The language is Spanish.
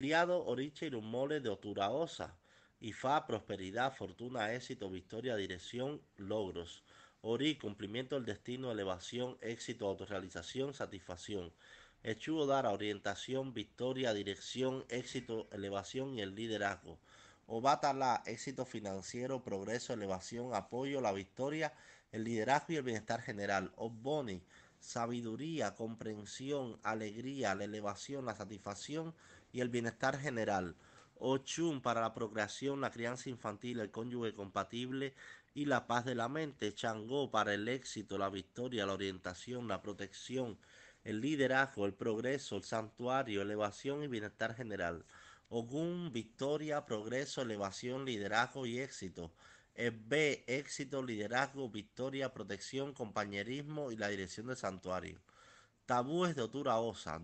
Liado, Oriche y mole de Oturaosa. Ifá, prosperidad, fortuna, éxito, victoria, dirección, logros. Ori, cumplimiento del destino, elevación, éxito, autorrealización, satisfacción. Echuo Dara, orientación, victoria, dirección, éxito, elevación y el liderazgo. Obatala, éxito financiero, progreso, elevación, apoyo, la victoria, el liderazgo y el bienestar general. Oboni, sabiduría, comprensión, alegría, la elevación, la satisfacción y el bienestar general. Ochun para la procreación, la crianza infantil, el cónyuge compatible y la paz de la mente. Changó para el éxito, la victoria, la orientación, la protección, el liderazgo, el progreso, el santuario, elevación y bienestar general. Ogún, victoria, progreso, elevación, liderazgo y éxito. B, éxito, liderazgo, victoria, protección, compañerismo y la dirección del santuario. Tabúes de Otura Osa.